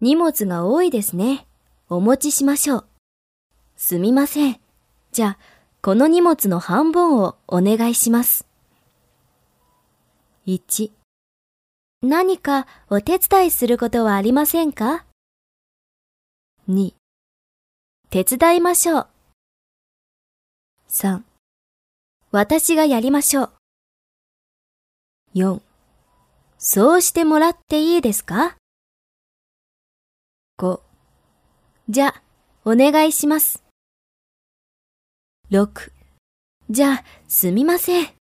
荷物が多いですね。お持ちしましょう。すみません。じゃあ、この荷物の半分をお願いします。1何かお手伝いすることはありませんか ?2 手伝いましょう。3私がやりましょう。4そうしてもらっていいですか？?5 じゃ、お願いします。6じゃ、すみません。